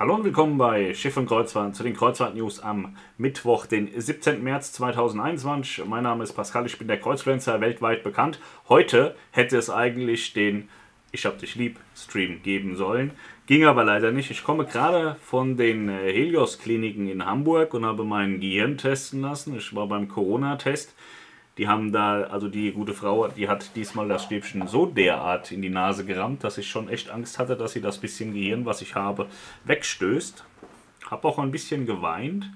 Hallo und willkommen bei Schiff und Kreuzfahrt zu den Kreuzfahrt-News am Mittwoch, den 17. März 2021. Mein Name ist Pascal, ich bin der Kreuzfluencer, weltweit bekannt. Heute hätte es eigentlich den Ich hab dich lieb Stream geben sollen, ging aber leider nicht. Ich komme gerade von den äh, Helios-Kliniken in Hamburg und habe meinen Gehirn testen lassen. Ich war beim Corona-Test. Die haben da, also die gute Frau, die hat diesmal das Stäbchen so derart in die Nase gerammt, dass ich schon echt Angst hatte, dass sie das bisschen Gehirn, was ich habe, wegstößt. Hab auch ein bisschen geweint.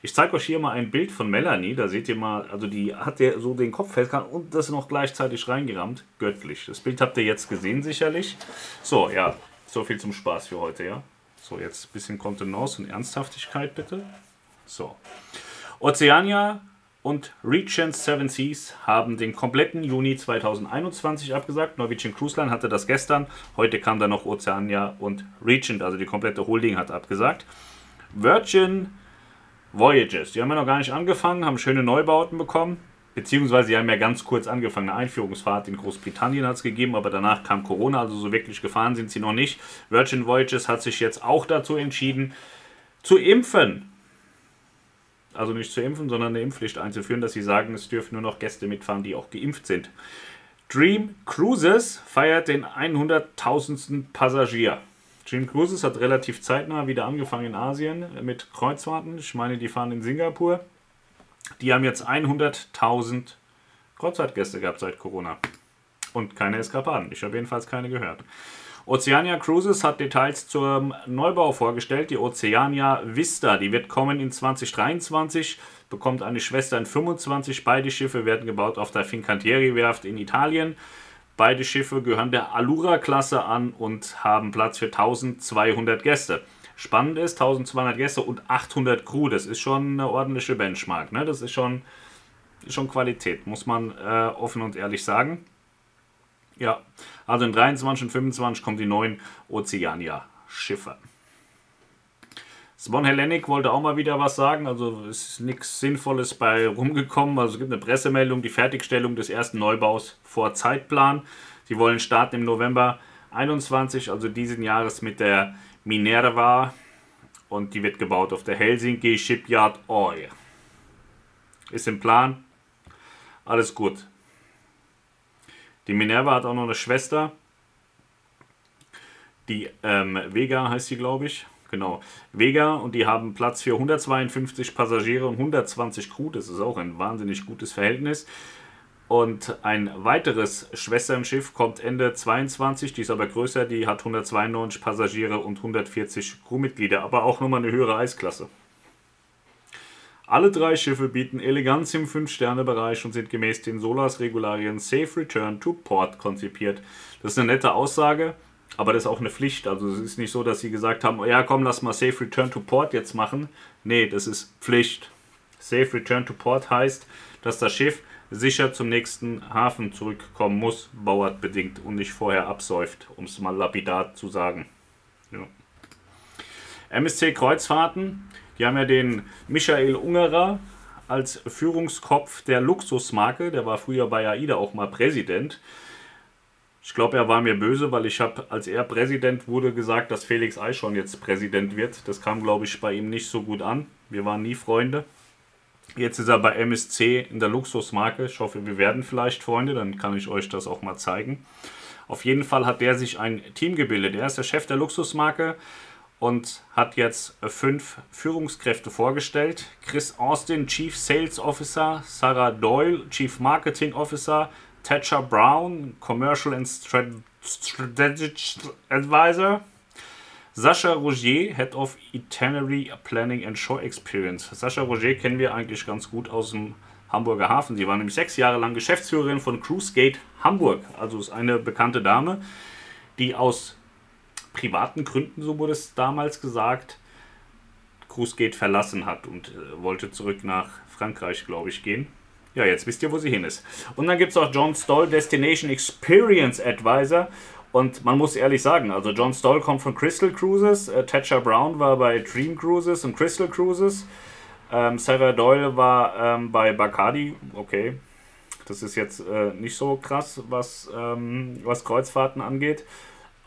Ich zeige euch hier mal ein Bild von Melanie. Da seht ihr mal, also die hat ja so den Kopf festgehalten und das noch gleichzeitig reingerammt. Göttlich. Das Bild habt ihr jetzt gesehen sicherlich. So, ja, so viel zum Spaß für heute, ja. So, jetzt ein bisschen Kontenance und Ernsthaftigkeit bitte. So. Oceania und Regent Seven Seas haben den kompletten Juni 2021 abgesagt. Norwegian Cruise Line hatte das gestern. Heute kam dann noch Oceania und Regent, also die komplette Holding hat abgesagt. Virgin Voyages, die haben ja noch gar nicht angefangen, haben schöne Neubauten bekommen. Beziehungsweise sie haben ja ganz kurz angefangen. Eine Einführungsfahrt in Großbritannien hat es gegeben, aber danach kam Corona, also so wirklich gefahren sind sie noch nicht. Virgin Voyages hat sich jetzt auch dazu entschieden, zu impfen also nicht zu impfen, sondern eine Impfpflicht einzuführen, dass sie sagen, es dürfen nur noch Gäste mitfahren, die auch geimpft sind. Dream Cruises feiert den 100.000. Passagier. Dream Cruises hat relativ zeitnah wieder angefangen in Asien mit Kreuzfahrten. Ich meine, die fahren in Singapur. Die haben jetzt 100.000 Kreuzfahrtgäste gehabt seit Corona. Und keine Eskapaden. Ich habe jedenfalls keine gehört. Oceania Cruises hat Details zum Neubau vorgestellt. Die Oceania Vista, die wird kommen in 2023, bekommt eine Schwester in 25. Beide Schiffe werden gebaut auf der Fincantieri-Werft in Italien. Beide Schiffe gehören der Allura-Klasse an und haben Platz für 1200 Gäste. Spannend ist, 1200 Gäste und 800 Crew, das ist schon eine ordentliche Benchmark. Ne? Das ist schon, schon Qualität, muss man äh, offen und ehrlich sagen. Ja, also in 23 und 25 kommen die neuen Oceania-Schiffe. Swan Hellenic wollte auch mal wieder was sagen, also ist nichts Sinnvolles bei rumgekommen. Also es gibt eine Pressemeldung, die Fertigstellung des ersten Neubaus vor Zeitplan. Sie wollen starten im November 21, also diesen Jahres mit der Minerva und die wird gebaut auf der Helsinki Shipyard Oil. Ist im Plan. Alles gut. Die Minerva hat auch noch eine Schwester. Die ähm, Vega heißt sie, glaube ich. Genau. Vega und die haben Platz für 152 Passagiere und 120 Crew. Das ist auch ein wahnsinnig gutes Verhältnis. Und ein weiteres Schwesternschiff kommt Ende 22, die ist aber größer, die hat 192 Passagiere und 140 Crewmitglieder, aber auch nochmal eine höhere Eisklasse. Alle drei Schiffe bieten Eleganz im 5-Sterne-Bereich und sind gemäß den SOLAS-Regularien Safe Return to Port konzipiert. Das ist eine nette Aussage, aber das ist auch eine Pflicht. Also es ist nicht so, dass sie gesagt haben, ja komm, lass mal Safe Return to Port jetzt machen. Nee, das ist Pflicht. Safe Return to Port heißt, dass das Schiff sicher zum nächsten Hafen zurückkommen muss, bauartbedingt und nicht vorher absäuft, um es mal lapidar zu sagen. Ja. MSC Kreuzfahrten die haben ja den Michael Ungerer als Führungskopf der Luxusmarke. Der war früher bei AIDA auch mal Präsident. Ich glaube, er war mir böse, weil ich habe, als er Präsident wurde, gesagt, dass Felix Eichhorn jetzt Präsident wird. Das kam, glaube ich, bei ihm nicht so gut an. Wir waren nie Freunde. Jetzt ist er bei MSC in der Luxusmarke. Ich hoffe, wir werden vielleicht Freunde, dann kann ich euch das auch mal zeigen. Auf jeden Fall hat der sich ein Team gebildet. Er ist der Chef der Luxusmarke und hat jetzt fünf Führungskräfte vorgestellt. Chris Austin, Chief Sales Officer, Sarah Doyle, Chief Marketing Officer, Thatcher Brown, Commercial and Strategic Advisor, Sascha Roger, Head of Itinerary Planning and Show Experience. Sascha Roger kennen wir eigentlich ganz gut aus dem Hamburger Hafen. Sie war nämlich sechs Jahre lang Geschäftsführerin von Cruise Gate Hamburg. Also ist eine bekannte Dame, die aus privaten Gründen, so wurde es damals gesagt, Cruzgate verlassen hat und äh, wollte zurück nach Frankreich, glaube ich, gehen. Ja, jetzt wisst ihr, wo sie hin ist. Und dann gibt es auch John Stoll, Destination Experience Advisor. Und man muss ehrlich sagen, also John Stoll kommt von Crystal Cruises, äh, Thatcher Brown war bei Dream Cruises und Crystal Cruises, ähm, Sarah Doyle war ähm, bei Bacardi, okay, das ist jetzt äh, nicht so krass, was, ähm, was Kreuzfahrten angeht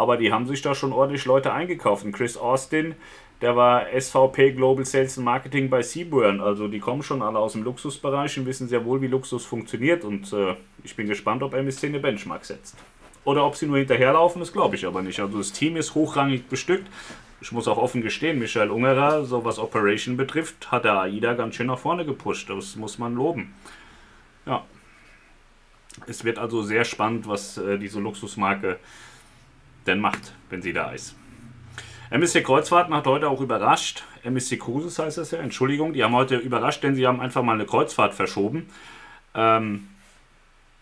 aber die haben sich da schon ordentlich Leute eingekauft. Und Chris Austin, der war SVP Global Sales and Marketing bei Seaburn. Also die kommen schon alle aus dem Luxusbereich und wissen sehr wohl, wie Luxus funktioniert. Und äh, ich bin gespannt, ob MSC eine Benchmark setzt. Oder ob sie nur hinterherlaufen, das glaube ich aber nicht. Also das Team ist hochrangig bestückt. Ich muss auch offen gestehen, Michael Ungerer, so was Operation betrifft, hat der AIDA ganz schön nach vorne gepusht. Das muss man loben. Ja. Es wird also sehr spannend, was äh, diese Luxusmarke denn macht, wenn sie da ist. MSC Kreuzfahrten hat heute auch überrascht. MSC Cruises heißt das ja, Entschuldigung. Die haben heute überrascht, denn sie haben einfach mal eine Kreuzfahrt verschoben. Ähm,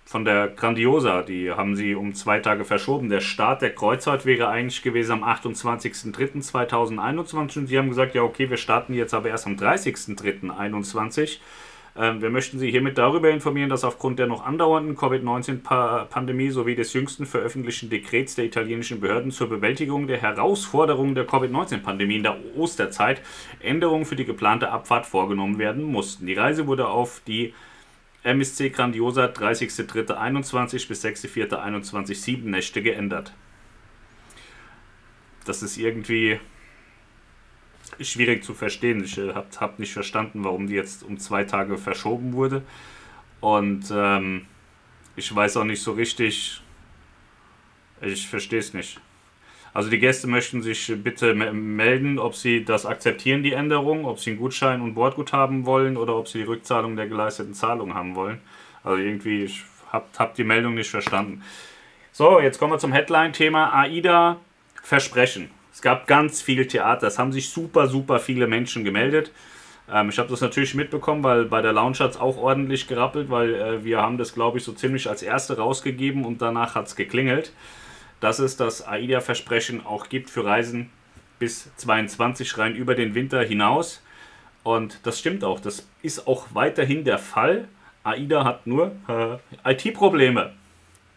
von der Grandiosa, die haben sie um zwei Tage verschoben. Der Start der Kreuzfahrt wäre eigentlich gewesen am 28.03.2021 und sie haben gesagt, ja okay, wir starten jetzt aber erst am 30.03.2021. Ähm, wir möchten Sie hiermit darüber informieren, dass aufgrund der noch andauernden Covid-19-Pandemie sowie des jüngsten veröffentlichten Dekrets der italienischen Behörden zur Bewältigung der Herausforderungen der Covid-19-Pandemie in der Osterzeit Änderungen für die geplante Abfahrt vorgenommen werden mussten. Die Reise wurde auf die MSC Grandiosa 30.03.21 bis 6.04.21 sieben Nächte geändert. Das ist irgendwie schwierig zu verstehen. Ich äh, habe hab nicht verstanden, warum die jetzt um zwei Tage verschoben wurde. Und ähm, ich weiß auch nicht so richtig, ich verstehe es nicht. Also die Gäste möchten sich bitte melden, ob sie das akzeptieren, die Änderung, ob sie einen Gutschein und Bordguthaben wollen oder ob sie die Rückzahlung der geleisteten Zahlung haben wollen. Also irgendwie, ich habe hab die Meldung nicht verstanden. So, jetzt kommen wir zum Headline-Thema AIDA Versprechen. Es gab ganz viel Theater. Es haben sich super, super viele Menschen gemeldet. Ähm, ich habe das natürlich mitbekommen, weil bei der Lounge hat es auch ordentlich gerappelt, weil äh, wir haben das, glaube ich, so ziemlich als erste rausgegeben und danach hat es geklingelt, dass es das AIDA-Versprechen auch gibt für Reisen bis 22 rein über den Winter hinaus. Und das stimmt auch. Das ist auch weiterhin der Fall. AIDA hat nur äh, IT-Probleme.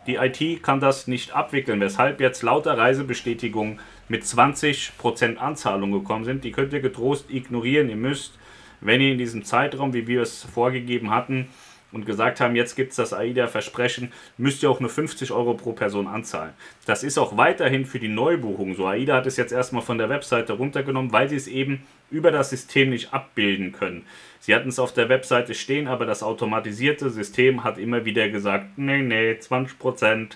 Die IT kann das nicht abwickeln, weshalb jetzt lauter Reisebestätigungen mit 20% Anzahlung gekommen sind. Die könnt ihr getrost ignorieren. Ihr müsst, wenn ihr in diesem Zeitraum, wie wir es vorgegeben hatten, und gesagt haben, jetzt gibt es das AIDA-Versprechen, müsst ihr auch nur 50 Euro pro Person anzahlen. Das ist auch weiterhin für die Neubuchung so. AIDA hat es jetzt erstmal von der Webseite runtergenommen, weil sie es eben über das System nicht abbilden können. Sie hatten es auf der Webseite stehen, aber das automatisierte System hat immer wieder gesagt, nee, nee, 20%.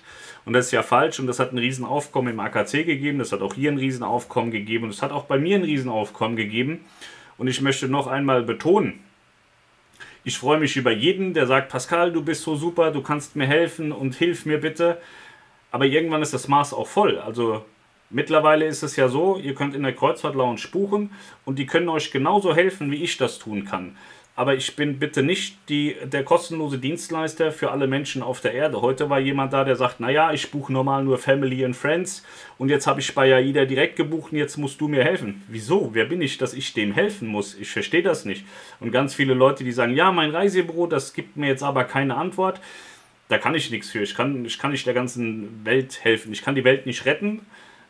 Und das ist ja falsch und das hat ein Riesenaufkommen im AKC gegeben, das hat auch hier ein Riesenaufkommen gegeben und es hat auch bei mir ein Riesenaufkommen gegeben. Und ich möchte noch einmal betonen, ich freue mich über jeden, der sagt, Pascal, du bist so super, du kannst mir helfen und hilf mir bitte. Aber irgendwann ist das Maß auch voll. Also mittlerweile ist es ja so, ihr könnt in der Kreuzfahrt Lounge buchen und die können euch genauso helfen, wie ich das tun kann aber ich bin bitte nicht die, der kostenlose Dienstleister für alle Menschen auf der Erde. Heute war jemand da, der sagt, naja, ich buche normal nur Family and Friends und jetzt habe ich bei AIDA direkt gebucht und jetzt musst du mir helfen. Wieso? Wer bin ich, dass ich dem helfen muss? Ich verstehe das nicht. Und ganz viele Leute, die sagen, ja, mein Reisebüro, das gibt mir jetzt aber keine Antwort. Da kann ich nichts für. Ich kann, ich kann nicht der ganzen Welt helfen. Ich kann die Welt nicht retten.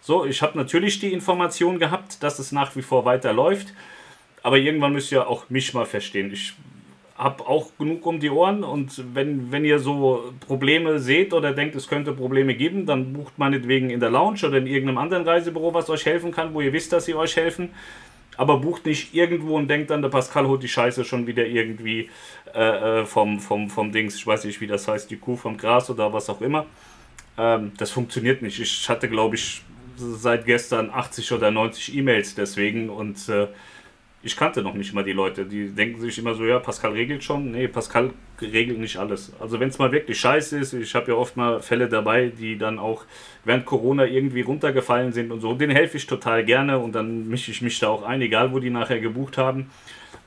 So, ich habe natürlich die Information gehabt, dass es nach wie vor weiterläuft. Aber irgendwann müsst ihr auch mich mal verstehen. Ich habe auch genug um die Ohren und wenn, wenn ihr so Probleme seht oder denkt, es könnte Probleme geben, dann bucht meinetwegen in der Lounge oder in irgendeinem anderen Reisebüro, was euch helfen kann, wo ihr wisst, dass sie euch helfen. Aber bucht nicht irgendwo und denkt dann, der Pascal holt die Scheiße schon wieder irgendwie äh, äh, vom, vom, vom Dings, ich weiß nicht, wie das heißt, die Kuh vom Gras oder was auch immer. Ähm, das funktioniert nicht. Ich hatte, glaube ich, seit gestern 80 oder 90 E-Mails deswegen und äh, ich kannte noch nicht mal die Leute. Die denken sich immer so, ja, Pascal regelt schon. Nee, Pascal regelt nicht alles. Also wenn es mal wirklich scheiße ist, ich habe ja oft mal Fälle dabei, die dann auch während Corona irgendwie runtergefallen sind und so. Den helfe ich total gerne und dann mische ich mich da auch ein, egal wo die nachher gebucht haben.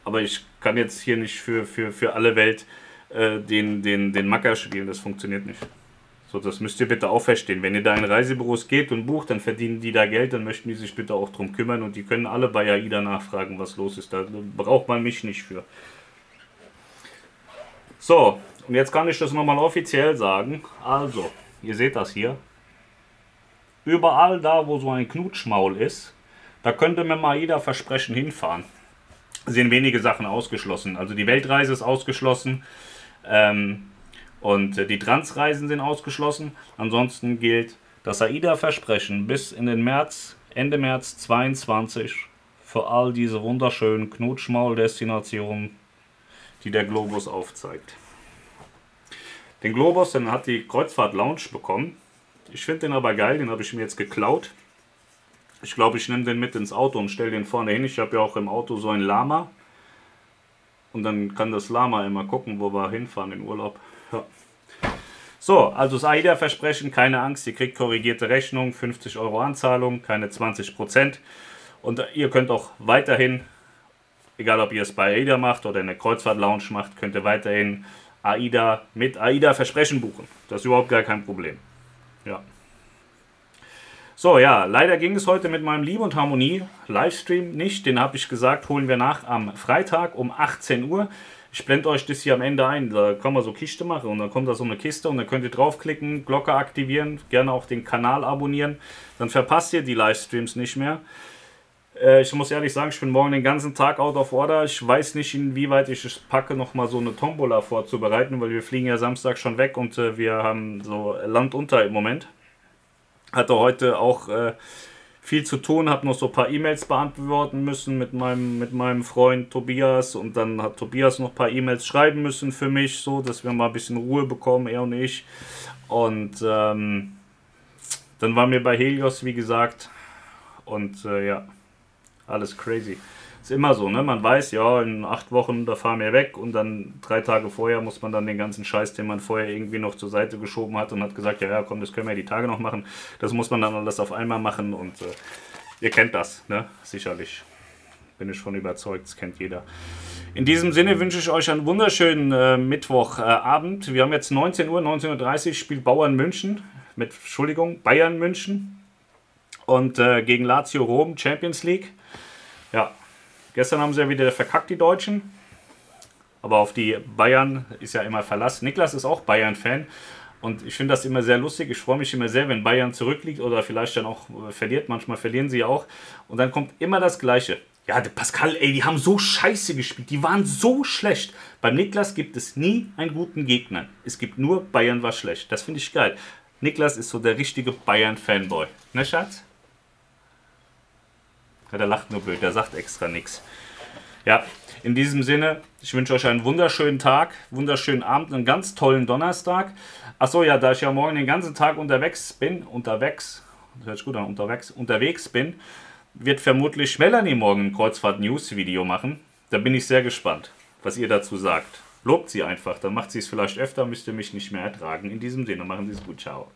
Aber ich kann jetzt hier nicht für, für, für alle Welt äh, den, den, den Macker spielen, das funktioniert nicht. So, das müsst ihr bitte auch verstehen. Wenn ihr da in Reisebüros geht und bucht, dann verdienen die da Geld, dann möchten die sich bitte auch drum kümmern und die können alle bei AIDA nachfragen, was los ist. Da braucht man mich nicht für. So, und jetzt kann ich das nochmal offiziell sagen. Also, ihr seht das hier. Überall da, wo so ein Knutschmaul ist, da könnte mir mal jeder Versprechen hinfahren. Sind wenige Sachen ausgeschlossen. Also die Weltreise ist ausgeschlossen. Ähm, und äh, die Transreisen sind ausgeschlossen. Ansonsten gilt das AIDA-Versprechen bis in den März, Ende März 22 für all diese wunderschönen Knutschmaul-Destinationen, die der Globus aufzeigt. Den Globus, den hat die Kreuzfahrt Lounge bekommen. Ich finde den aber geil, den habe ich mir jetzt geklaut. Ich glaube, ich nehme den mit ins Auto und stelle den vorne hin. Ich habe ja auch im Auto so ein Lama. Und dann kann das Lama immer gucken, wo wir hinfahren in Urlaub. So, also das AIDA-Versprechen, keine Angst, ihr kriegt korrigierte Rechnung, 50 Euro Anzahlung, keine 20 Prozent. Und ihr könnt auch weiterhin, egal ob ihr es bei AIDA macht oder in der Kreuzfahrt-Lounge macht, könnt ihr weiterhin AIDA mit AIDA-Versprechen buchen. Das ist überhaupt gar kein Problem. Ja. So, ja, leider ging es heute mit meinem Liebe und Harmonie Livestream nicht. Den habe ich gesagt, holen wir nach am Freitag um 18 Uhr. Ich blende euch das hier am Ende ein. Da kann man so Kiste machen und dann kommt da so eine Kiste und dann könnt ihr draufklicken, Glocke aktivieren, gerne auch den Kanal abonnieren. Dann verpasst ihr die Livestreams nicht mehr. Äh, ich muss ehrlich sagen, ich bin morgen den ganzen Tag out of order. Ich weiß nicht, inwieweit ich es packe, nochmal so eine Tombola vorzubereiten, weil wir fliegen ja Samstag schon weg und äh, wir haben so Land unter im Moment hatte heute auch äh, viel zu tun, habe noch so ein paar E-Mails beantworten müssen mit meinem, mit meinem Freund Tobias und dann hat Tobias noch ein paar E-Mails schreiben müssen für mich, so dass wir mal ein bisschen Ruhe bekommen, er und ich. Und ähm, dann waren wir bei Helios, wie gesagt, und äh, ja, alles crazy. Ist immer so, ne? Man weiß, ja, in acht Wochen, da fahren wir weg und dann drei Tage vorher muss man dann den ganzen Scheiß, den man vorher irgendwie noch zur Seite geschoben hat und hat gesagt, ja, ja, komm, das können wir die Tage noch machen. Das muss man dann alles auf einmal machen und äh, ihr kennt das, ne? Sicherlich. Bin ich von überzeugt, das kennt jeder. In diesem Sinne wünsche ich euch einen wunderschönen äh, Mittwochabend. Äh, wir haben jetzt 19 Uhr, 19.30 Uhr spielt Bauern München mit, Entschuldigung, Bayern München und äh, gegen Lazio Rom Champions League. Ja, Gestern haben sie ja wieder verkackt, die Deutschen. Aber auf die Bayern ist ja immer Verlass. Niklas ist auch Bayern-Fan. Und ich finde das immer sehr lustig. Ich freue mich immer sehr, wenn Bayern zurückliegt oder vielleicht dann auch verliert. Manchmal verlieren sie auch. Und dann kommt immer das Gleiche. Ja, Pascal, ey, die haben so scheiße gespielt. Die waren so schlecht. Beim Niklas gibt es nie einen guten Gegner. Es gibt nur Bayern war schlecht. Das finde ich geil. Niklas ist so der richtige Bayern-Fanboy. Ne, Schatz? Der lacht nur blöd, der sagt extra nichts. Ja, in diesem Sinne, ich wünsche euch einen wunderschönen Tag, wunderschönen Abend, einen ganz tollen Donnerstag. Achso, ja, da ich ja morgen den ganzen Tag unterwegs bin, unterwegs, das hört sich gut an, unterwegs, unterwegs bin, wird vermutlich Melanie morgen ein Kreuzfahrt-News-Video machen. Da bin ich sehr gespannt, was ihr dazu sagt. Lobt sie einfach, dann macht sie es vielleicht öfter, müsst ihr mich nicht mehr ertragen. In diesem Sinne, machen Sie es gut, ciao.